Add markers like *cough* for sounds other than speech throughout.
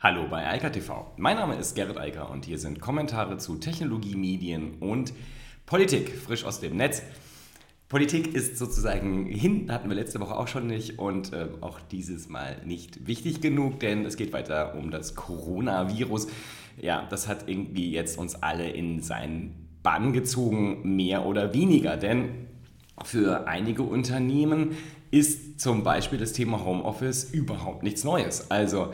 Hallo bei Eika TV. Mein Name ist Gerrit Eiker und hier sind Kommentare zu Technologie, Medien und Politik, frisch aus dem Netz. Politik ist sozusagen hin, hatten wir letzte Woche auch schon nicht und äh, auch dieses Mal nicht wichtig genug, denn es geht weiter um das Coronavirus. Ja, das hat irgendwie jetzt uns alle in seinen Bann gezogen, mehr oder weniger, denn für einige Unternehmen ist zum Beispiel das Thema Homeoffice überhaupt nichts Neues. Also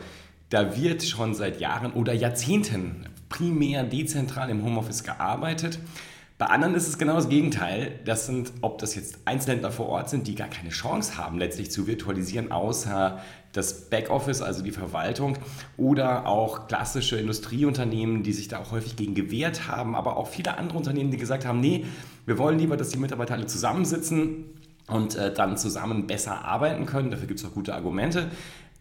da wird schon seit Jahren oder Jahrzehnten primär dezentral im Homeoffice gearbeitet. Bei anderen ist es genau das Gegenteil. Das sind, ob das jetzt Einzelhändler vor Ort sind, die gar keine Chance haben, letztlich zu virtualisieren, außer das Backoffice, also die Verwaltung, oder auch klassische Industrieunternehmen, die sich da auch häufig gegen gewehrt haben, aber auch viele andere Unternehmen, die gesagt haben, nee, wir wollen lieber, dass die Mitarbeiter alle zusammensitzen und äh, dann zusammen besser arbeiten können. Dafür gibt es auch gute Argumente.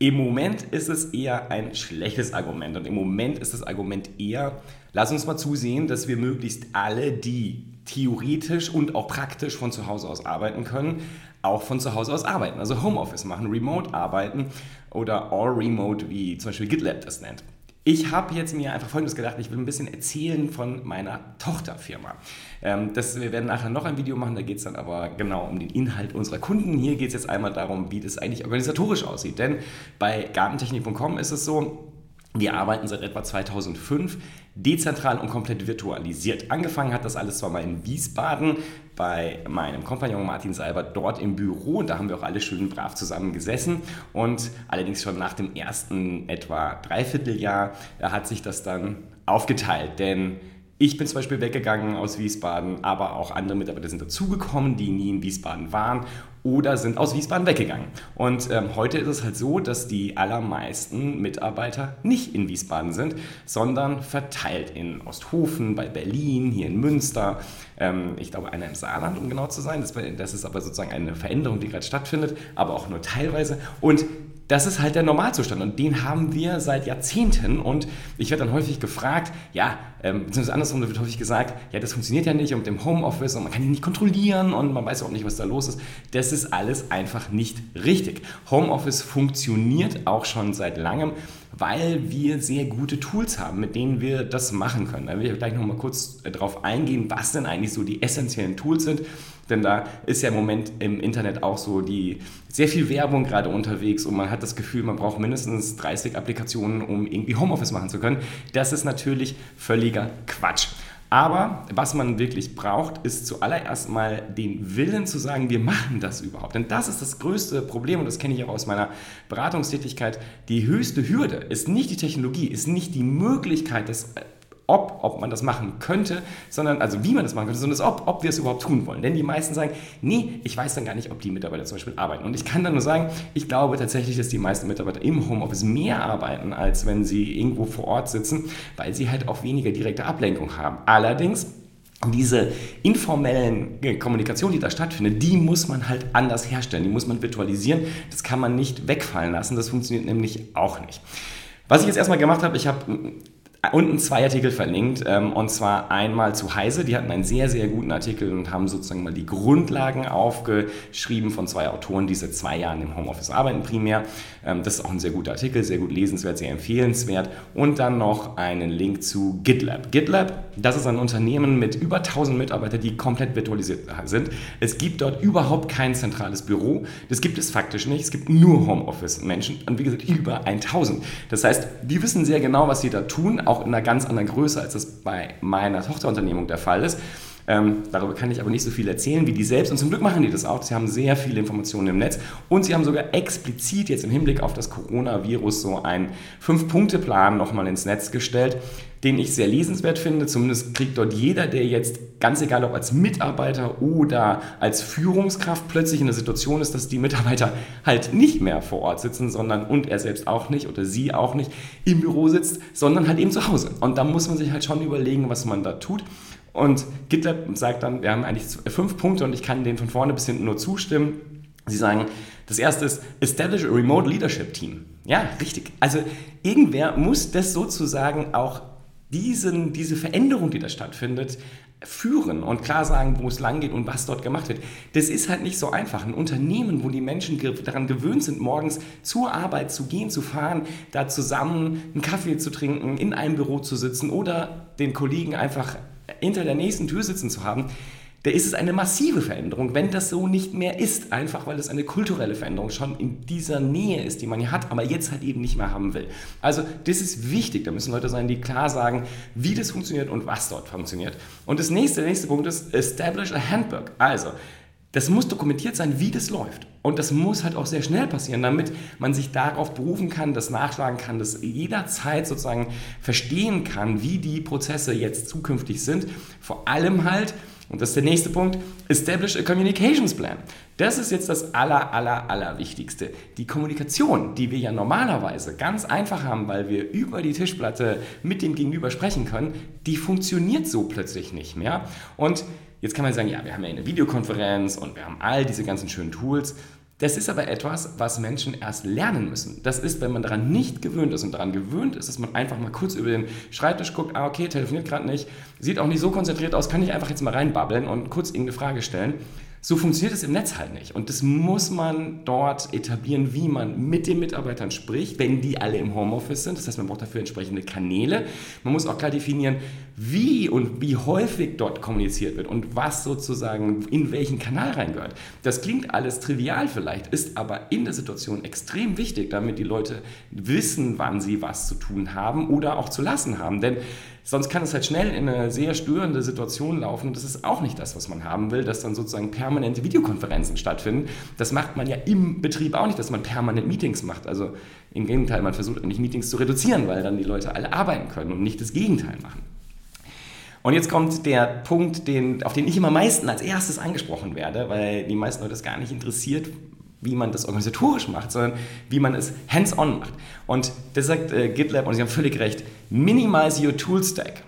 Im Moment ist es eher ein schlechtes Argument und im Moment ist das Argument eher, lass uns mal zusehen, dass wir möglichst alle, die theoretisch und auch praktisch von zu Hause aus arbeiten können, auch von zu Hause aus arbeiten. Also Homeoffice machen, Remote arbeiten oder All Remote, wie zum Beispiel GitLab das nennt. Ich habe jetzt mir einfach Folgendes gedacht, ich will ein bisschen erzählen von meiner Tochterfirma. Ähm, das, wir werden nachher noch ein Video machen, da geht es dann aber genau um den Inhalt unserer Kunden. Hier geht es jetzt einmal darum, wie das eigentlich organisatorisch aussieht. Denn bei gartentechnik.com ist es so, wir arbeiten seit etwa 2005 dezentral und komplett virtualisiert. Angefangen hat das alles zwar mal in Wiesbaden bei meinem Kompagnon Martin Seibert dort im Büro und da haben wir auch alle schön brav zusammen gesessen und allerdings schon nach dem ersten etwa Dreivierteljahr hat sich das dann aufgeteilt, denn ich bin zum Beispiel weggegangen aus Wiesbaden, aber auch andere Mitarbeiter sind dazugekommen, die nie in Wiesbaden waren oder sind aus Wiesbaden weggegangen. Und ähm, heute ist es halt so, dass die allermeisten Mitarbeiter nicht in Wiesbaden sind, sondern verteilt in Osthofen, bei Berlin, hier in Münster. Ähm, ich glaube, einer im Saarland, um genau zu sein. Das, das ist aber sozusagen eine Veränderung, die gerade stattfindet, aber auch nur teilweise. Und das ist halt der Normalzustand und den haben wir seit Jahrzehnten und ich werde dann häufig gefragt, ja, ähm, beziehungsweise andersrum wird häufig gesagt, ja, das funktioniert ja nicht und mit dem Homeoffice und man kann ihn nicht kontrollieren und man weiß auch nicht, was da los ist. Das ist alles einfach nicht richtig. Homeoffice funktioniert auch schon seit langem, weil wir sehr gute Tools haben, mit denen wir das machen können. Da will ich gleich nochmal kurz äh, darauf eingehen, was denn eigentlich so die essentiellen Tools sind. Denn da ist ja im Moment im Internet auch so die sehr viel Werbung gerade unterwegs und man hat das Gefühl, man braucht mindestens 30 Applikationen, um irgendwie Homeoffice machen zu können. Das ist natürlich völliger Quatsch. Aber was man wirklich braucht, ist zuallererst mal den Willen zu sagen, wir machen das überhaupt. Denn das ist das größte Problem und das kenne ich auch aus meiner Beratungstätigkeit. Die höchste Hürde ist nicht die Technologie, ist nicht die Möglichkeit, das ob, ob man das machen könnte, sondern, also wie man das machen könnte, sondern das ob, ob wir es überhaupt tun wollen. Denn die meisten sagen, nee, ich weiß dann gar nicht, ob die Mitarbeiter zum Beispiel arbeiten. Und ich kann dann nur sagen, ich glaube tatsächlich, dass die meisten Mitarbeiter im Homeoffice mehr arbeiten, als wenn sie irgendwo vor Ort sitzen, weil sie halt auch weniger direkte Ablenkung haben. Allerdings, diese informellen Kommunikation, die da stattfindet, die muss man halt anders herstellen, die muss man virtualisieren. Das kann man nicht wegfallen lassen, das funktioniert nämlich auch nicht. Was ich jetzt erstmal gemacht habe, ich habe unten zwei Artikel verlinkt. Ähm, und zwar einmal zu Heise. Die hatten einen sehr, sehr guten Artikel und haben sozusagen mal die Grundlagen aufgeschrieben von zwei Autoren, die seit zwei Jahren im Homeoffice arbeiten primär. Ähm, das ist auch ein sehr guter Artikel, sehr gut lesenswert, sehr empfehlenswert. Und dann noch einen Link zu GitLab. GitLab, das ist ein Unternehmen mit über 1000 Mitarbeitern, die komplett virtualisiert sind. Es gibt dort überhaupt kein zentrales Büro. Das gibt es faktisch nicht. Es gibt nur Homeoffice-Menschen und wie gesagt über 1000. Das heißt, die wissen sehr genau, was sie da tun, auch in einer ganz anderen Größe, als das bei meiner Tochterunternehmung der Fall ist. Ähm, darüber kann ich aber nicht so viel erzählen wie die selbst. Und zum Glück machen die das auch. Sie haben sehr viele Informationen im Netz. Und sie haben sogar explizit jetzt im Hinblick auf das Coronavirus so einen Fünf-Punkte-Plan nochmal ins Netz gestellt, den ich sehr lesenswert finde. Zumindest kriegt dort jeder, der jetzt, ganz egal ob als Mitarbeiter oder als Führungskraft, plötzlich in der Situation ist, dass die Mitarbeiter halt nicht mehr vor Ort sitzen, sondern und er selbst auch nicht oder sie auch nicht im Büro sitzt, sondern halt eben zu Hause. Und da muss man sich halt schon überlegen, was man da tut. Und GitLab sagt dann, wir haben eigentlich fünf Punkte und ich kann denen von vorne bis hinten nur zustimmen. Sie sagen, das erste ist Establish a Remote Leadership Team. Ja, richtig. Also irgendwer muss das sozusagen auch diesen, diese Veränderung, die da stattfindet, führen und klar sagen, wo es lang geht und was dort gemacht wird. Das ist halt nicht so einfach. Ein Unternehmen, wo die Menschen daran gewöhnt sind, morgens zur Arbeit zu gehen, zu fahren, da zusammen einen Kaffee zu trinken, in einem Büro zu sitzen oder den Kollegen einfach hinter der nächsten Tür sitzen zu haben, da ist es eine massive Veränderung, wenn das so nicht mehr ist, einfach weil es eine kulturelle Veränderung schon in dieser Nähe ist, die man ja hat, aber jetzt halt eben nicht mehr haben will. Also das ist wichtig, da müssen Leute sein, die klar sagen, wie das funktioniert und was dort funktioniert. Und das nächste, der nächste Punkt ist Establish a Handbook. Also, das muss dokumentiert sein, wie das läuft. Und das muss halt auch sehr schnell passieren, damit man sich darauf berufen kann, das nachschlagen kann, das jederzeit sozusagen verstehen kann, wie die Prozesse jetzt zukünftig sind. Vor allem halt, und das ist der nächste Punkt, establish a communications plan. Das ist jetzt das aller, aller, aller Wichtigste. Die Kommunikation, die wir ja normalerweise ganz einfach haben, weil wir über die Tischplatte mit dem Gegenüber sprechen können, die funktioniert so plötzlich nicht mehr. Und jetzt kann man sagen, ja, wir haben ja eine Videokonferenz und wir haben all diese ganzen schönen Tools. Das ist aber etwas, was Menschen erst lernen müssen. Das ist, wenn man daran nicht gewöhnt ist und daran gewöhnt ist, dass man einfach mal kurz über den Schreibtisch guckt, ah okay, telefoniert gerade nicht, sieht auch nicht so konzentriert aus, kann ich einfach jetzt mal reinbabbeln und kurz irgendeine Frage stellen. So funktioniert es im Netz halt nicht. Und das muss man dort etablieren, wie man mit den Mitarbeitern spricht, wenn die alle im Homeoffice sind. Das heißt, man braucht dafür entsprechende Kanäle. Man muss auch klar definieren, wie und wie häufig dort kommuniziert wird und was sozusagen in welchen Kanal reingehört. Das klingt alles trivial vielleicht, ist aber in der Situation extrem wichtig, damit die Leute wissen, wann sie was zu tun haben oder auch zu lassen haben. Denn Sonst kann es halt schnell in eine sehr störende Situation laufen und das ist auch nicht das, was man haben will, dass dann sozusagen permanente Videokonferenzen stattfinden. Das macht man ja im Betrieb auch nicht, dass man permanent Meetings macht. Also im Gegenteil, man versucht eigentlich Meetings zu reduzieren, weil dann die Leute alle arbeiten können und nicht das Gegenteil machen. Und jetzt kommt der Punkt, den, auf den ich immer am meisten als erstes angesprochen werde, weil die meisten Leute das gar nicht interessiert, wie man das organisatorisch macht, sondern wie man es hands-on macht. Und das sagt äh, GitLab, und Sie haben völlig recht, minimize your tool stack.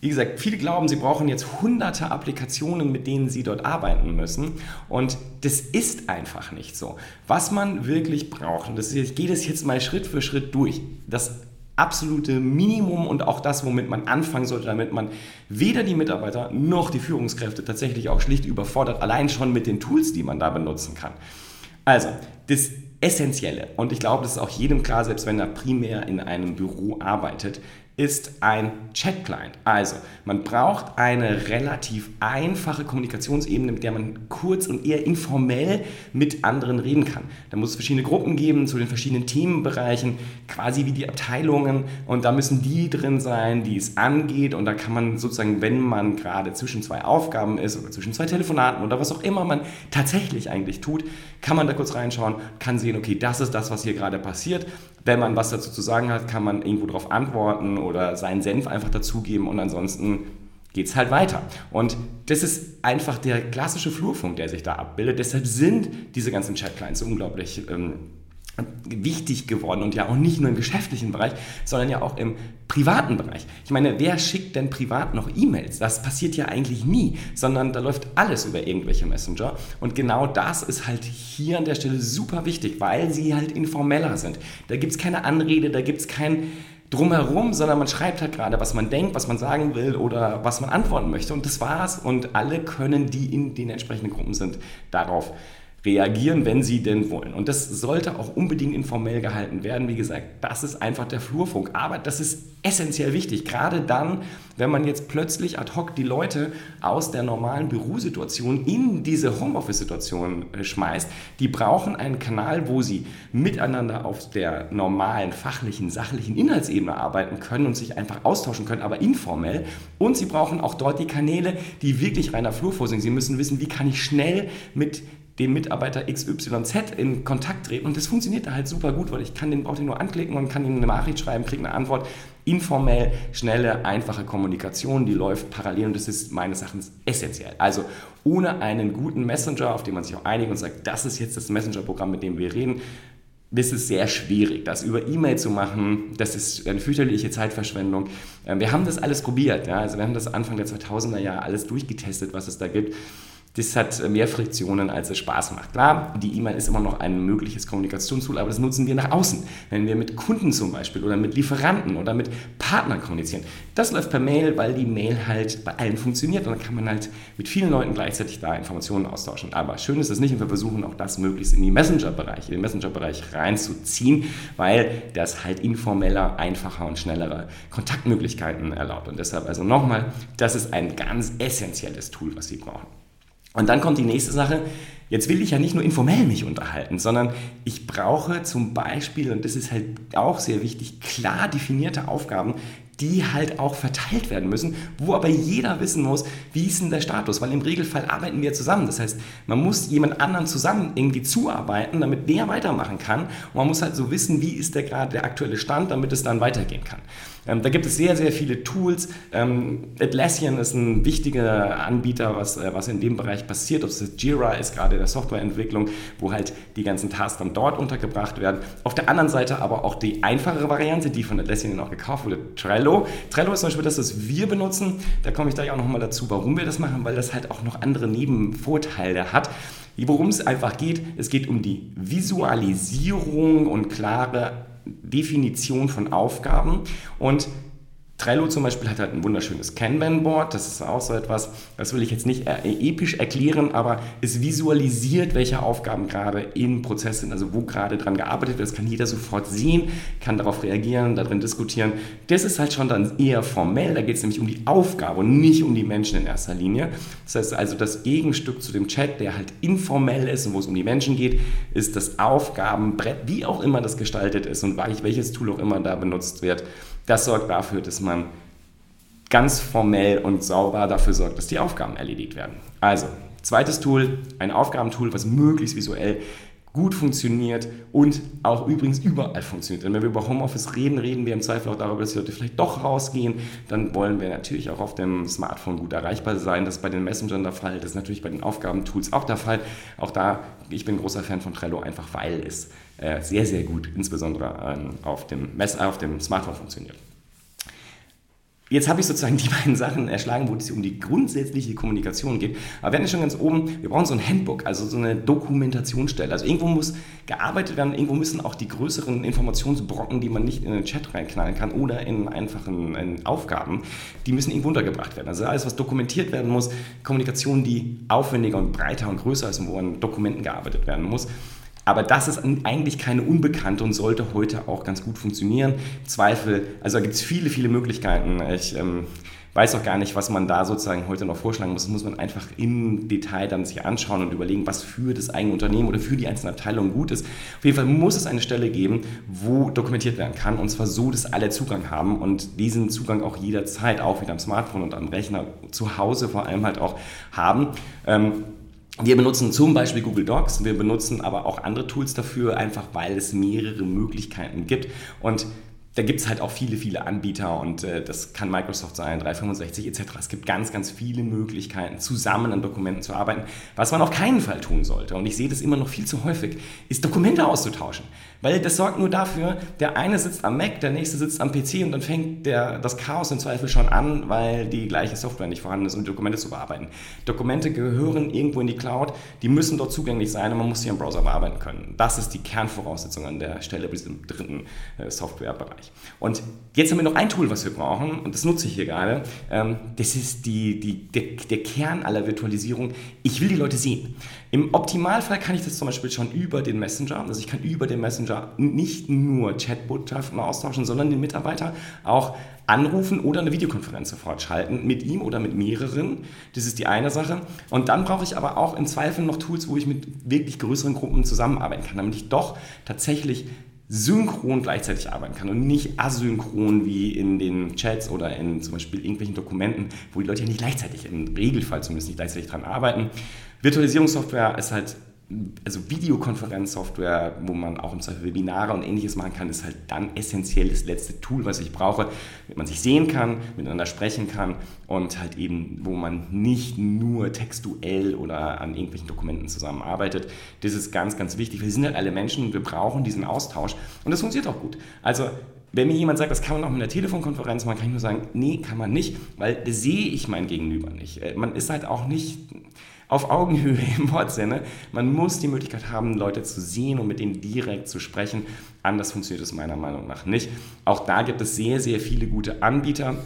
Wie gesagt, viele glauben, sie brauchen jetzt hunderte Applikationen, mit denen sie dort arbeiten müssen. Und das ist einfach nicht so. Was man wirklich braucht, und das gehe das jetzt mal Schritt für Schritt durch, das absolute Minimum und auch das, womit man anfangen sollte, damit man weder die Mitarbeiter noch die Führungskräfte tatsächlich auch schlicht überfordert, allein schon mit den Tools, die man da benutzen kann. Also, das Essentielle, und ich glaube, das ist auch jedem klar, selbst wenn er primär in einem Büro arbeitet, ist ein Chat-Client. Also, man braucht eine relativ einfache Kommunikationsebene, mit der man kurz und eher informell mit anderen reden kann. Da muss es verschiedene Gruppen geben zu den verschiedenen Themenbereichen, quasi wie die Abteilungen. Und da müssen die drin sein, die es angeht. Und da kann man sozusagen, wenn man gerade zwischen zwei Aufgaben ist oder zwischen zwei Telefonaten oder was auch immer man tatsächlich eigentlich tut, kann man da kurz reinschauen, kann sehen, okay, das ist das, was hier gerade passiert. Wenn man was dazu zu sagen hat, kann man irgendwo darauf antworten oder seinen Senf einfach dazugeben und ansonsten geht es halt weiter. Und das ist einfach der klassische Flurfunk, der sich da abbildet. Deshalb sind diese ganzen Chat-Clients unglaublich ähm, wichtig geworden und ja auch nicht nur im geschäftlichen Bereich, sondern ja auch im privaten Bereich. Ich meine, wer schickt denn privat noch E-Mails? Das passiert ja eigentlich nie, sondern da läuft alles über irgendwelche Messenger und genau das ist halt hier an der Stelle super wichtig, weil sie halt informeller sind. Da gibt es keine Anrede, da gibt es kein drumherum, sondern man schreibt halt gerade, was man denkt, was man sagen will oder was man antworten möchte und das war's und alle können, die in den entsprechenden Gruppen sind, darauf reagieren, wenn sie denn wollen. Und das sollte auch unbedingt informell gehalten werden. Wie gesagt, das ist einfach der Flurfunk. Aber das ist essentiell wichtig, gerade dann, wenn man jetzt plötzlich ad hoc die Leute aus der normalen Bürosituation in diese Homeoffice-Situation äh, schmeißt. Die brauchen einen Kanal, wo sie miteinander auf der normalen, fachlichen, sachlichen Inhaltsebene arbeiten können und sich einfach austauschen können, aber informell. Und sie brauchen auch dort die Kanäle, die wirklich reiner Flurfunk sind. Sie müssen wissen, wie kann ich schnell mit dem Mitarbeiter XYZ in Kontakt treten. Und das funktioniert da halt super gut, weil ich kann den, brauche den nur anklicken und kann ihm eine Nachricht schreiben, kriege eine Antwort. Informell, schnelle, einfache Kommunikation, die läuft parallel und das ist meines Erachtens essentiell. Also ohne einen guten Messenger, auf den man sich auch einigt und sagt, das ist jetzt das Messenger-Programm, mit dem wir reden, das ist sehr schwierig. Das über E-Mail zu machen, das ist eine fürchterliche Zeitverschwendung. Ähm, wir haben das alles probiert. Ja? Also wir haben das Anfang der 2000er Jahre alles durchgetestet, was es da gibt. Das hat mehr Friktionen, als es Spaß macht. Klar, die E-Mail ist immer noch ein mögliches Kommunikationstool, aber das nutzen wir nach außen. Wenn wir mit Kunden zum Beispiel oder mit Lieferanten oder mit Partnern kommunizieren. Das läuft per Mail, weil die Mail halt bei allen funktioniert und dann kann man halt mit vielen Leuten gleichzeitig da Informationen austauschen. Aber schön ist es nicht und wir versuchen auch das möglichst in die Messenger-Bereich, in den Messenger-Bereich reinzuziehen, weil das halt informeller, einfacher und schnellere Kontaktmöglichkeiten erlaubt. Und deshalb also nochmal, das ist ein ganz essentielles Tool, was Sie brauchen. Und dann kommt die nächste Sache. Jetzt will ich ja nicht nur informell mich unterhalten, sondern ich brauche zum Beispiel, und das ist halt auch sehr wichtig, klar definierte Aufgaben, die halt auch verteilt werden müssen, wo aber jeder wissen muss, wie ist denn der Status, weil im Regelfall arbeiten wir zusammen. Das heißt, man muss jemand anderen zusammen irgendwie zuarbeiten, damit der weitermachen kann und man muss halt so wissen, wie ist der gerade der aktuelle Stand, damit es dann weitergehen kann. Ähm, da gibt es sehr, sehr viele Tools. Ähm, Atlassian ist ein wichtiger Anbieter, was, äh, was in dem Bereich passiert. Ob es Jira ist, gerade der Softwareentwicklung, wo halt die ganzen Tasks dann dort untergebracht werden. Auf der anderen Seite aber auch die einfachere Variante, die von Atlassian auch gekauft wurde, Trello Trello. Trello ist zum Beispiel das, was wir benutzen. Da komme ich gleich auch nochmal dazu, warum wir das machen, weil das halt auch noch andere Nebenvorteile hat. Worum es einfach geht, es geht um die Visualisierung und klare Definition von Aufgaben. Und Trello zum Beispiel hat halt ein wunderschönes Kanban-Board. Das ist auch so etwas, das will ich jetzt nicht episch erklären, aber es visualisiert, welche Aufgaben gerade im Prozess sind, also wo gerade dran gearbeitet wird. Das kann jeder sofort sehen, kann darauf reagieren, darin diskutieren. Das ist halt schon dann eher formell. Da geht es nämlich um die Aufgabe und nicht um die Menschen in erster Linie. Das heißt also, das Gegenstück zu dem Chat, der halt informell ist und wo es um die Menschen geht, ist das Aufgabenbrett, wie auch immer das gestaltet ist und welches Tool auch immer da benutzt wird. Das sorgt dafür, dass man ganz formell und sauber dafür sorgt, dass die Aufgaben erledigt werden. Also, zweites Tool, ein Aufgabentool, was möglichst visuell gut funktioniert und auch übrigens überall funktioniert. Denn wenn wir über Homeoffice reden, reden wir im Zweifel auch darüber, dass die Leute vielleicht doch rausgehen. Dann wollen wir natürlich auch auf dem Smartphone gut erreichbar sein. Das ist bei den Messengern der Fall, das ist natürlich bei den Aufgabentools auch der Fall. Auch da, ich bin großer Fan von Trello, einfach weil es äh, sehr, sehr gut, insbesondere ähm, auf, dem Mess auf dem Smartphone funktioniert. Jetzt habe ich sozusagen die beiden Sachen erschlagen, wo es um die grundsätzliche Kommunikation geht. Aber wir hatten schon ganz oben, wir brauchen so ein Handbook, also so eine Dokumentationsstelle. Also irgendwo muss gearbeitet werden, irgendwo müssen auch die größeren Informationsbrocken, die man nicht in den Chat reinknallen kann oder in einfachen in Aufgaben, die müssen irgendwo untergebracht werden. Also alles, was dokumentiert werden muss, Kommunikation, die aufwendiger und breiter und größer ist und wo an Dokumenten gearbeitet werden muss, aber das ist eigentlich keine Unbekannte und sollte heute auch ganz gut funktionieren. Zweifel, also da gibt es viele, viele Möglichkeiten. Ich ähm, weiß auch gar nicht, was man da sozusagen heute noch vorschlagen muss. Das muss man einfach im Detail dann sich anschauen und überlegen, was für das eigene Unternehmen oder für die einzelnen Abteilungen gut ist. Auf jeden Fall muss es eine Stelle geben, wo dokumentiert werden kann und zwar so, dass alle Zugang haben und diesen Zugang auch jederzeit, auch wieder am Smartphone und am Rechner zu Hause vor allem halt auch haben. Ähm, wir benutzen zum Beispiel Google Docs, wir benutzen aber auch andere Tools dafür, einfach weil es mehrere Möglichkeiten gibt. Und da gibt es halt auch viele, viele Anbieter und äh, das kann Microsoft sein, 365 etc. Es gibt ganz, ganz viele Möglichkeiten, zusammen an Dokumenten zu arbeiten. Was man auf keinen Fall tun sollte, und ich sehe das immer noch viel zu häufig, ist Dokumente auszutauschen. Weil das sorgt nur dafür, der eine sitzt am Mac, der nächste sitzt am PC und dann fängt der, das Chaos im Zweifel schon an, weil die gleiche Software nicht vorhanden ist, um Dokumente zu bearbeiten. Dokumente gehören irgendwo in die Cloud, die müssen dort zugänglich sein und man muss sie im Browser bearbeiten können. Das ist die Kernvoraussetzung an der Stelle bei diesem dritten äh, Softwarebereich. Und jetzt haben wir noch ein Tool, was wir brauchen, und das nutze ich hier gerade. Ähm, das ist die, die, der, der Kern aller Virtualisierung. Ich will die Leute sehen. Im Optimalfall kann ich das zum Beispiel schon über den Messenger, also ich kann über den Messenger nicht nur Chatbotschaften austauschen, sondern den Mitarbeiter auch anrufen oder eine Videokonferenz sofort schalten mit ihm oder mit mehreren. Das ist die eine Sache. Und dann brauche ich aber auch im Zweifel noch Tools, wo ich mit wirklich größeren Gruppen zusammenarbeiten kann, damit ich doch tatsächlich synchron gleichzeitig arbeiten kann und nicht asynchron wie in den Chats oder in zum Beispiel irgendwelchen Dokumenten, wo die Leute ja nicht gleichzeitig, im Regelfall zumindest nicht gleichzeitig dran arbeiten. Virtualisierungssoftware ist halt also Videokonferenzsoftware, wo man auch im Zweifel Webinare und ähnliches machen kann, ist halt dann essentiell das letzte Tool, was ich brauche, damit man sich sehen kann, miteinander sprechen kann und halt eben, wo man nicht nur textuell oder an irgendwelchen Dokumenten zusammenarbeitet. Das ist ganz, ganz wichtig. Wir sind halt alle Menschen und wir brauchen diesen Austausch und das funktioniert auch gut. Also wenn mir jemand sagt, das kann man auch mit einer Telefonkonferenz machen, kann ich nur sagen, nee, kann man nicht, weil sehe ich mein Gegenüber nicht. Äh, man ist halt auch nicht auf Augenhöhe im Wortsinne. Man muss die Möglichkeit haben, Leute zu sehen und mit denen direkt zu sprechen. Anders funktioniert es meiner Meinung nach nicht. Auch da gibt es sehr, sehr viele gute Anbieter.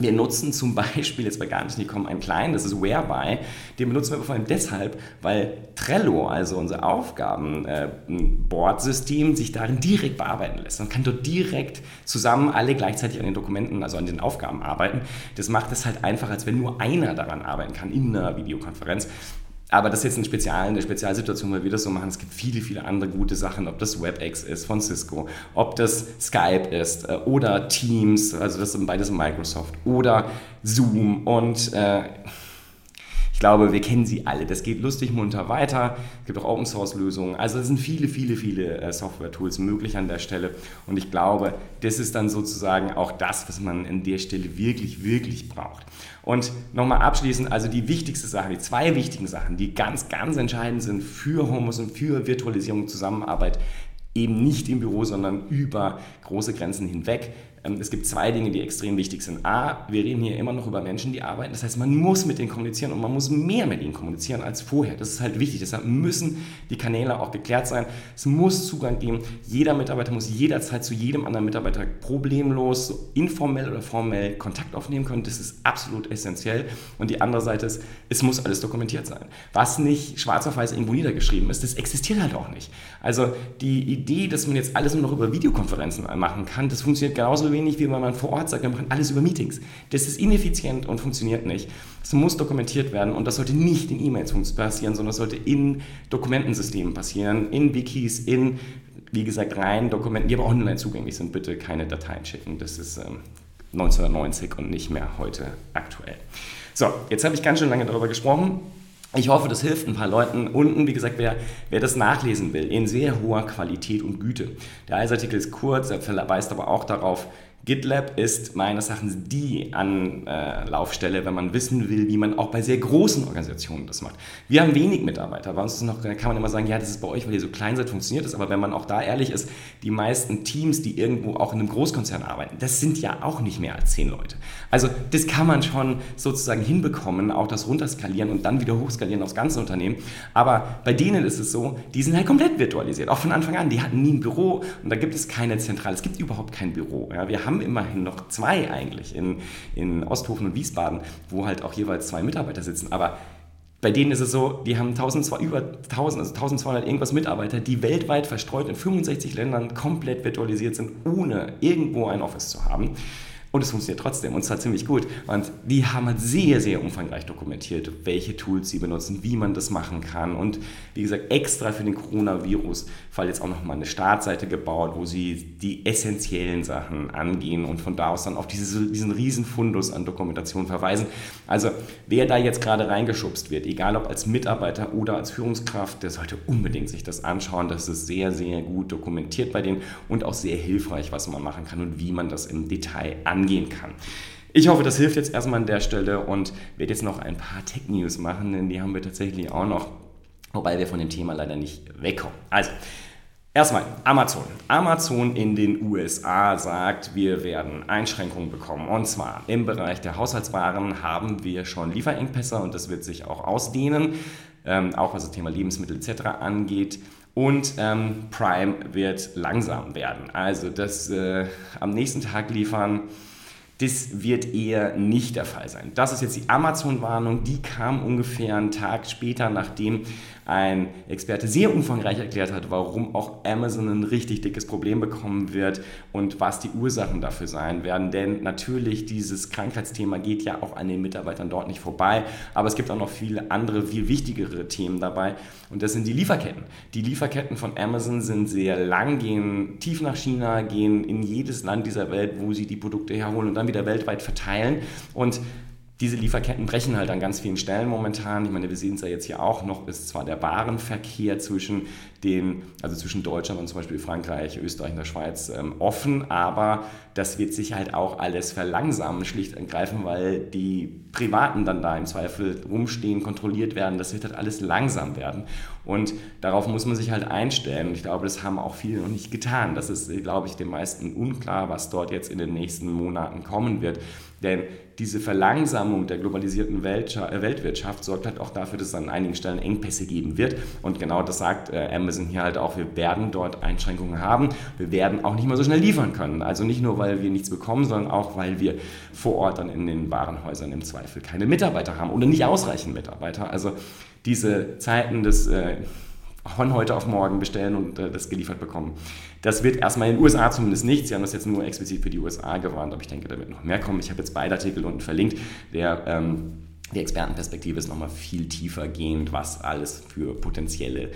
Wir nutzen zum *laughs* Beispiel, jetzt bei gar nicht kommen, einen kleinen, das ist Whereby. Den benutzen wir vor allem deshalb, weil Trello, also unser Aufgabenboard-System, sich darin direkt bearbeiten lässt. Man kann dort direkt zusammen alle gleichzeitig an den Dokumenten, also an den Aufgaben arbeiten. Das macht es halt einfach, als wenn nur einer daran arbeiten kann in einer Videokonferenz. Aber das ist jetzt eine, Spezial, eine Spezialsituation, weil wir das so machen. Es gibt viele, viele andere gute Sachen, ob das WebEx ist von Cisco, ob das Skype ist äh, oder Teams, also das sind beides Microsoft, oder Zoom und äh, ich glaube, wir kennen sie alle. Das geht lustig munter weiter. Es gibt auch Open Source Lösungen. Also es sind viele, viele, viele äh, Software-Tools möglich an der Stelle. Und ich glaube, das ist dann sozusagen auch das, was man an der Stelle wirklich, wirklich braucht. Und nochmal abschließend, also die wichtigste Sache, die zwei wichtigen Sachen, die ganz, ganz entscheidend sind für Homos und für Virtualisierung und Zusammenarbeit, eben nicht im Büro, sondern über große Grenzen hinweg, es gibt zwei Dinge, die extrem wichtig sind. A, wir reden hier immer noch über Menschen, die arbeiten. Das heißt, man muss mit denen kommunizieren und man muss mehr mit ihnen kommunizieren als vorher. Das ist halt wichtig. Deshalb müssen die Kanäle auch geklärt sein. Es muss Zugang geben. Jeder Mitarbeiter muss jederzeit zu jedem anderen Mitarbeiter problemlos, informell oder formell Kontakt aufnehmen können. Das ist absolut essentiell. Und die andere Seite ist, es muss alles dokumentiert sein. Was nicht schwarz auf weiß irgendwo niedergeschrieben ist, das existiert halt auch nicht. Also die Idee, dass man jetzt alles nur noch über Videokonferenzen machen kann, das funktioniert genauso wenig, wie wenn man vor Ort sagt, wir machen alles über Meetings. Das ist ineffizient und funktioniert nicht. Es muss dokumentiert werden und das sollte nicht in E-Mails passieren, sondern sollte in Dokumentensystemen passieren, in Wikis, in, wie gesagt, rein Dokumenten, die aber online zugänglich sind. Bitte keine Dateien schicken. Das ist ähm, 1990 und nicht mehr heute aktuell. So, jetzt habe ich ganz schön lange darüber gesprochen. Ich hoffe, das hilft ein paar Leuten. Unten, wie gesagt, wer, wer das nachlesen will, in sehr hoher Qualität und Güte. Der Eisartikel ist kurz, er verweist aber auch darauf, GitLab ist meines Erachtens die Anlaufstelle, wenn man wissen will, wie man auch bei sehr großen Organisationen das macht. Wir haben wenig Mitarbeiter. Bei uns ist noch, kann man immer sagen, ja, das ist bei euch, weil ihr so klein seid, funktioniert das. Aber wenn man auch da ehrlich ist, die meisten Teams, die irgendwo auch in einem Großkonzern arbeiten, das sind ja auch nicht mehr als zehn Leute. Also das kann man schon sozusagen hinbekommen, auch das runterskalieren und dann wieder hochskalieren aufs ganze Unternehmen. Aber bei denen ist es so, die sind halt komplett virtualisiert, auch von Anfang an. Die hatten nie ein Büro und da gibt es keine Zentrale. Es gibt überhaupt kein Büro. Ja, wir haben haben immerhin noch zwei eigentlich in, in Osthofen und Wiesbaden, wo halt auch jeweils zwei Mitarbeiter sitzen. Aber bei denen ist es so, die haben 1200, über 1000, also 1200 irgendwas Mitarbeiter, die weltweit verstreut in 65 Ländern komplett virtualisiert sind, ohne irgendwo ein Office zu haben. Und es funktioniert trotzdem und zwar ziemlich gut. Und die haben halt sehr, sehr umfangreich dokumentiert, welche Tools sie benutzen, wie man das machen kann. Und wie gesagt, extra für den Coronavirus-Fall jetzt auch nochmal eine Startseite gebaut, wo sie die essentiellen Sachen angehen und von da aus dann auf diese, diesen riesen Fundus an Dokumentation verweisen. Also wer da jetzt gerade reingeschubst wird, egal ob als Mitarbeiter oder als Führungskraft, der sollte unbedingt sich das anschauen. Das ist sehr, sehr gut dokumentiert bei denen und auch sehr hilfreich, was man machen kann und wie man das im Detail angeht angehen kann. Ich hoffe, das hilft jetzt erstmal an der Stelle und werde jetzt noch ein paar Tech-News machen, denn die haben wir tatsächlich auch noch, wobei wir von dem Thema leider nicht wegkommen. Also, Erstmal Amazon. Amazon in den USA sagt, wir werden Einschränkungen bekommen. Und zwar im Bereich der Haushaltswaren haben wir schon Lieferengpässe und das wird sich auch ausdehnen, ähm, auch was das Thema Lebensmittel etc. angeht. Und ähm, Prime wird langsam werden. Also das äh, am nächsten Tag liefern das wird eher nicht der Fall sein. Das ist jetzt die Amazon-Warnung, die kam ungefähr einen Tag später, nachdem ein Experte sehr umfangreich erklärt hat, warum auch Amazon ein richtig dickes Problem bekommen wird und was die Ursachen dafür sein werden. Denn natürlich, dieses Krankheitsthema geht ja auch an den Mitarbeitern dort nicht vorbei, aber es gibt auch noch viele andere, viel wichtigere Themen dabei und das sind die Lieferketten. Die Lieferketten von Amazon sind sehr lang, gehen tief nach China, gehen in jedes Land dieser Welt, wo sie die Produkte herholen und dann wieder weltweit verteilen und diese Lieferketten brechen halt an ganz vielen Stellen momentan. Ich meine, wir sehen es ja jetzt hier auch noch, ist zwar der Warenverkehr zwischen den, also zwischen Deutschland und zum Beispiel Frankreich, Österreich und der Schweiz ähm, offen, aber das wird sich halt auch alles verlangsamen, schlicht und ergreifend, weil die Privaten dann da im Zweifel rumstehen, kontrolliert werden. Das wird halt alles langsam werden. Und darauf muss man sich halt einstellen. Und ich glaube, das haben auch viele noch nicht getan. Das ist, glaube ich, den meisten unklar, was dort jetzt in den nächsten Monaten kommen wird. Denn diese Verlangsamung der globalisierten äh, Weltwirtschaft sorgt halt auch dafür, dass es an einigen Stellen Engpässe geben wird. Und genau das sagt äh, Amazon hier halt auch. Wir werden dort Einschränkungen haben. Wir werden auch nicht mehr so schnell liefern können. Also nicht nur, weil wir nichts bekommen, sondern auch, weil wir vor Ort dann in den Warenhäusern im Zweifel keine Mitarbeiter haben oder nicht ausreichend Mitarbeiter. Also diese Zeiten des äh, von heute auf morgen bestellen und äh, das geliefert bekommen. Das wird erstmal in den USA zumindest nicht. Sie haben das jetzt nur explizit für die USA gewarnt, aber ich denke, da wird noch mehr kommen. Ich habe jetzt beide Artikel unten verlinkt. Der, ähm, die Expertenperspektive ist nochmal viel tiefer gehend, was alles für potenzielle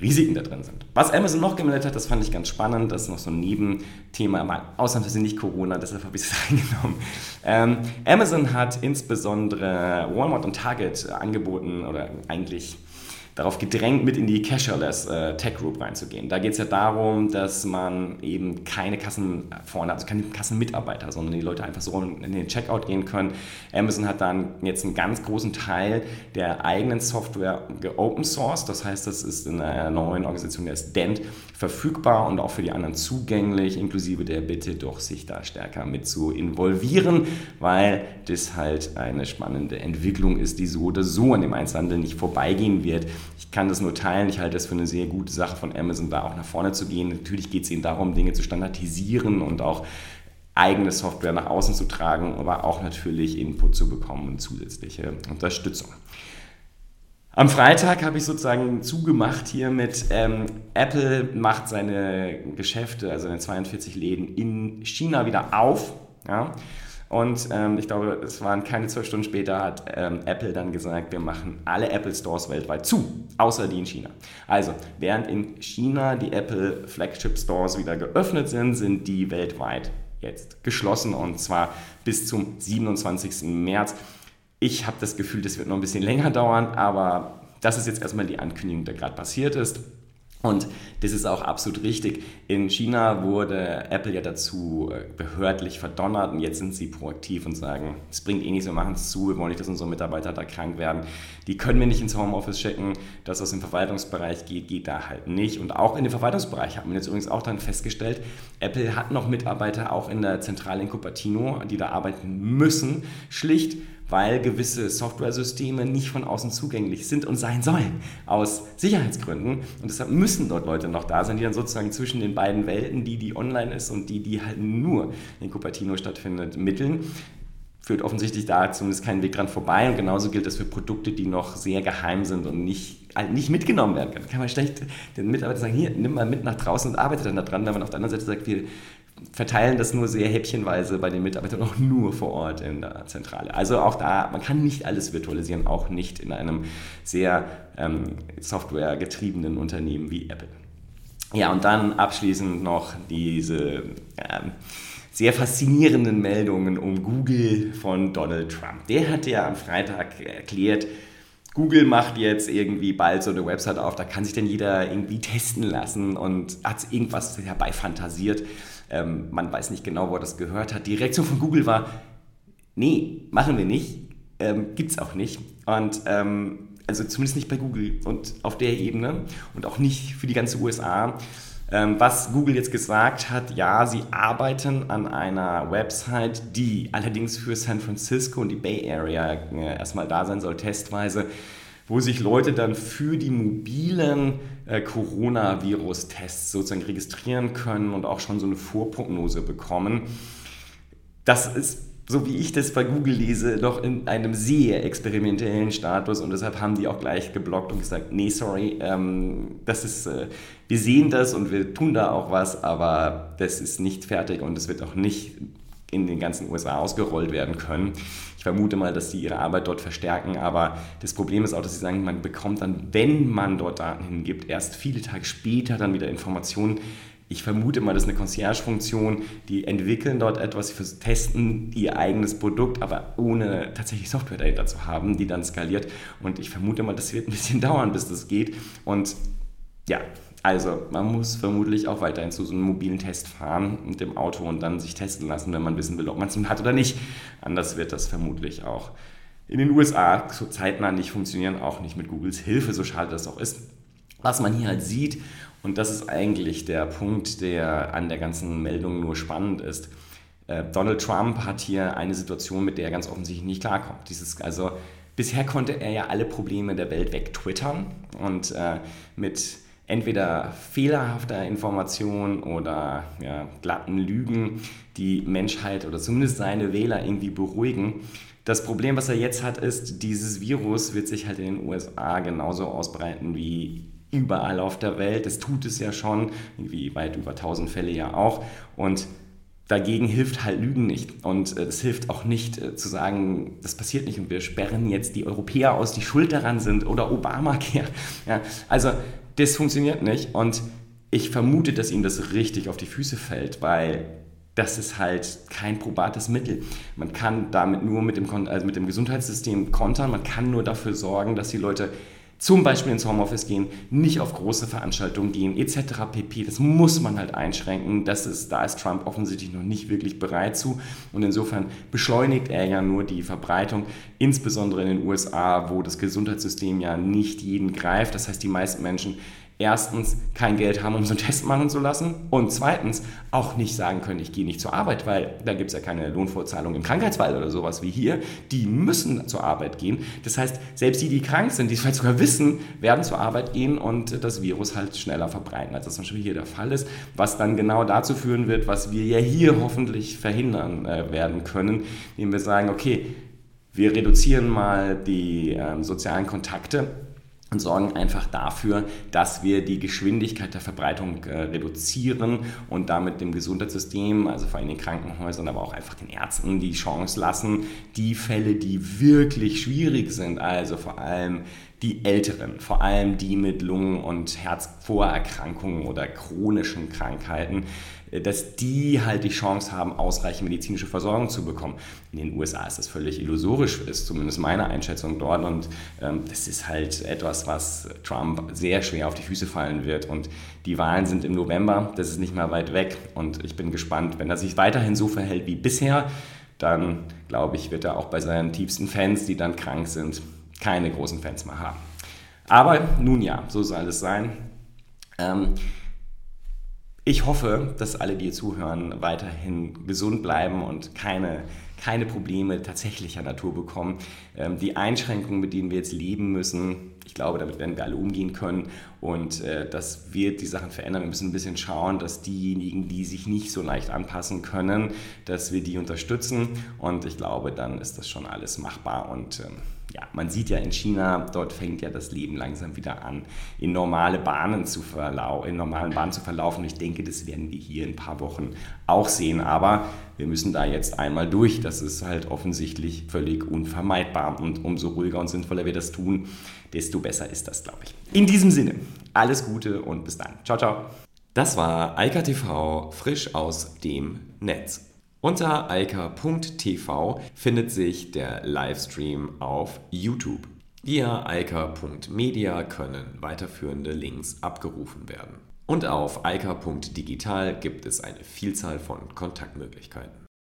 Risiken da drin sind. Was Amazon noch gemeldet hat, das fand ich ganz spannend, das ist noch so ein Nebenthema, mal ausnahmsweise nicht Corona, deshalb habe ich es *laughs* reingenommen. Ähm, Amazon hat insbesondere Walmart und Target angeboten oder eigentlich darauf gedrängt, mit in die Cashless äh, Tech Group reinzugehen. Da geht es ja darum, dass man eben keine Kassen vorne, also keine Kassenmitarbeiter, sondern die Leute einfach so in den Checkout gehen können. Amazon hat dann jetzt einen ganz großen Teil der eigenen Software geopen source, das heißt, das ist in einer neuen Organisation, der ist Dent, verfügbar und auch für die anderen zugänglich, inklusive der Bitte doch, sich da stärker mit zu involvieren, weil das halt eine spannende Entwicklung ist, die so oder so an dem Einzelhandel nicht vorbeigehen wird. Ich kann das nur teilen. Ich halte es für eine sehr gute Sache von Amazon, da auch nach vorne zu gehen. Natürlich geht es ihnen darum, Dinge zu standardisieren und auch eigene Software nach außen zu tragen, aber auch natürlich Input zu bekommen und zusätzliche Unterstützung. Am Freitag habe ich sozusagen zugemacht hier mit ähm, Apple macht seine Geschäfte, also seine 42 Läden in China wieder auf. Ja? Und ähm, ich glaube, es waren keine zwölf Stunden später, hat ähm, Apple dann gesagt, wir machen alle Apple Stores weltweit zu, außer die in China. Also, während in China die Apple Flagship Stores wieder geöffnet sind, sind die weltweit jetzt geschlossen und zwar bis zum 27. März. Ich habe das Gefühl, das wird noch ein bisschen *laughs* länger dauern, aber das ist jetzt erstmal die Ankündigung, die gerade passiert ist. Und das ist auch absolut richtig. In China wurde Apple ja dazu äh, behördlich verdonnert und jetzt sind sie proaktiv und sagen, es bringt eh nichts, wir machen es zu, wir wollen nicht, dass unsere Mitarbeiter da krank werden. Die können wir nicht ins Homeoffice schicken. Das, was im Verwaltungsbereich geht, geht da halt nicht. Und auch in dem Verwaltungsbereich haben wir jetzt übrigens auch dann festgestellt, Apple hat noch Mitarbeiter auch in der Zentrale in Cupertino, die da arbeiten müssen, schlicht weil gewisse Softwaresysteme nicht von außen zugänglich sind und sein sollen, aus Sicherheitsgründen. Und deshalb müssen dort Leute noch da sein, die dann sozusagen zwischen den beiden Welten, die, die online ist und die, die halt nur in Cupertino stattfindet, mitteln führt offensichtlich da zumindest keinen Weg dran vorbei. Und genauso gilt das für Produkte, die noch sehr geheim sind und nicht, halt nicht mitgenommen werden können. Kann man schlecht den Mitarbeiter sagen, hier, nimm mal mit nach draußen und arbeite dann daran, wenn man auf der anderen Seite sagt, wir verteilen das nur sehr häppchenweise bei den Mitarbeitern auch nur vor Ort in der Zentrale. Also auch da, man kann nicht alles virtualisieren, auch nicht in einem sehr ähm, softwaregetriebenen Unternehmen wie Apple. Ja, und dann abschließend noch diese ähm, sehr faszinierenden Meldungen um Google von Donald Trump. Der hat ja am Freitag erklärt, Google macht jetzt irgendwie bald so eine Website auf, da kann sich denn jeder irgendwie testen lassen und hat irgendwas herbei fantasiert. Ähm, man weiß nicht genau, wo er das gehört hat. Die Reaktion von Google war, nee, machen wir nicht, ähm, gibt es auch nicht. Und ähm, also zumindest nicht bei Google und auf der Ebene und auch nicht für die ganze USA. Ähm, was Google jetzt gesagt hat, ja, sie arbeiten an einer Website, die allerdings für San Francisco und die Bay Area äh, erstmal da sein soll, testweise wo sich Leute dann für die mobilen äh, Coronavirus-Tests sozusagen registrieren können und auch schon so eine Vorprognose bekommen. Das ist so wie ich das bei Google lese, noch in einem sehr experimentellen Status und deshalb haben die auch gleich geblockt und gesagt, nee, sorry, ähm, das ist, äh, wir sehen das und wir tun da auch was, aber das ist nicht fertig und es wird auch nicht in den ganzen USA ausgerollt werden können. Ich vermute mal, dass sie ihre Arbeit dort verstärken, aber das Problem ist auch, dass sie sagen, man bekommt dann, wenn man dort Daten hingibt, erst viele Tage später dann wieder Informationen. Ich vermute mal, das ist eine Concierge-Funktion, die entwickeln dort etwas, für testen ihr eigenes Produkt, aber ohne tatsächlich Software dahinter zu haben, die dann skaliert. Und ich vermute mal, das wird ein bisschen *laughs* dauern, bis das geht. Und ja, Also man muss vermutlich auch weiterhin zu so einem mobilen Test fahren mit dem Auto und dann sich testen lassen, wenn man wissen will, ob man es hat oder nicht. Anders wird das vermutlich auch in den USA so zeitnah nicht funktionieren, auch nicht mit Googles Hilfe, so schade das auch ist. Was man hier halt sieht, und das ist eigentlich der Punkt, der an der ganzen Meldung nur spannend ist, äh, Donald Trump hat hier eine Situation, mit der er ganz offensichtlich nicht klarkommt. Dieses, also bisher konnte er ja alle Probleme der Welt wegtwittern und äh, mit entweder fehlerhafter Information oder ja, glatten Lügen die Menschheit oder zumindest seine Wähler irgendwie beruhigen. Das Problem, was er jetzt hat, ist, dieses Virus wird sich halt in den USA genauso ausbreiten wie überall auf der Welt. Das tut es ja schon, irgendwie weit über 1000 Fälle ja auch. Und dagegen hilft halt Lügen nicht. Und äh, es hilft auch nicht äh, zu sagen, das passiert nicht und wir sperren jetzt die Europäer aus, die schuld daran sind oder Obamacare. *laughs* Ja, also das funktioniert nicht und ich vermute, dass ihm das richtig auf die Füße fällt, weil das ist halt kein probates Mittel. Man kann damit nur mit dem, also mit dem Gesundheitssystem kontern, man kann nur dafür sorgen, dass die Leute zum Beispiel ins Homeoffice gehen, nicht auf große Veranstaltungen gehen, etc. pp. Das muss man halt einschränken. Das ist, da ist Trump offensichtlich noch nicht wirklich bereit zu. Und insofern beschleunigt er ja nur die Verbreitung, insbesondere in den USA, wo das Gesundheitssystem ja nicht jeden greift. Das heißt, die meisten Menschen erstens kein Geld haben, um so einen Test machen zu lassen und zweitens auch nicht sagen können, ich gehe nicht zur Arbeit, weil da gibt es ja keine Lohnfortzahlung im Krankheitsfall oder sowas wie hier. Die müssen zur Arbeit gehen. Das heißt, selbst die, die krank sind, die es vielleicht sogar wissen, werden zur Arbeit gehen und das Virus halt schneller verbreiten, als das zum Beispiel hier der Fall ist, was dann genau dazu führen wird, was wir ja hier hoffentlich verhindern äh, werden können, indem wir sagen, okay, wir reduzieren mal die äh, sozialen Kontakte und sorgen einfach dafür, dass wir die Geschwindigkeit der Verbreitung äh, reduzieren und damit dem Gesundheitssystem, also vor allem den Krankenhäusern, aber auch einfach den Ärzten die Chance lassen, die Fälle, die wirklich schwierig sind, also vor allem die Älteren, vor allem die mit Lungen- und Herzvorerkrankungen oder chronischen Krankheiten, dass die halt die Chance haben, ausreichend medizinische Versorgung zu bekommen. In den USA ist das völlig illusorisch, ist zumindest meine Einschätzung dort. Und ähm, das ist halt etwas, was Trump sehr schwer auf die Füße fallen wird. Und die Wahlen sind im November, das ist nicht mehr weit weg. Und ich bin gespannt, wenn er sich weiterhin so verhält wie bisher, dann glaube ich, wird er auch bei seinen tiefsten Fans, die dann krank sind, keine großen Fans mehr haben. Aber nun ja, so soll es sein. Ähm, ich hoffe, dass alle, die hier zuhören, weiterhin gesund bleiben und keine, keine Probleme tatsächlicher Natur bekommen. Ähm, die Einschränkungen, mit denen wir jetzt leben müssen, ich glaube, damit werden wir alle umgehen können und äh, das wird die Sachen verändern. Wir müssen ein bisschen schauen, dass diejenigen, die sich nicht so leicht anpassen können, dass wir die unterstützen und ich glaube, dann ist das schon alles machbar und ähm, ja, man sieht ja in China, dort fängt ja das Leben langsam wieder an, in normale Bahnen zu verlaufen, in normalen Bahnen zu verlaufen. Ich denke, das werden wir hier in ein paar Wochen auch sehen. Aber wir müssen da jetzt einmal durch. Das ist halt offensichtlich völlig unvermeidbar. Und umso ruhiger und sinnvoller wir das tun, desto besser ist das, glaube ich. In diesem Sinne, alles Gute und bis dann. Ciao, ciao. Das war Eika TV frisch aus dem Netz. Unter eika.tv findet sich der Livestream auf YouTube. Via eika.media können weiterführende Links abgerufen werden. Und auf eika.digital gibt es eine Vielzahl von Kontaktmöglichkeiten.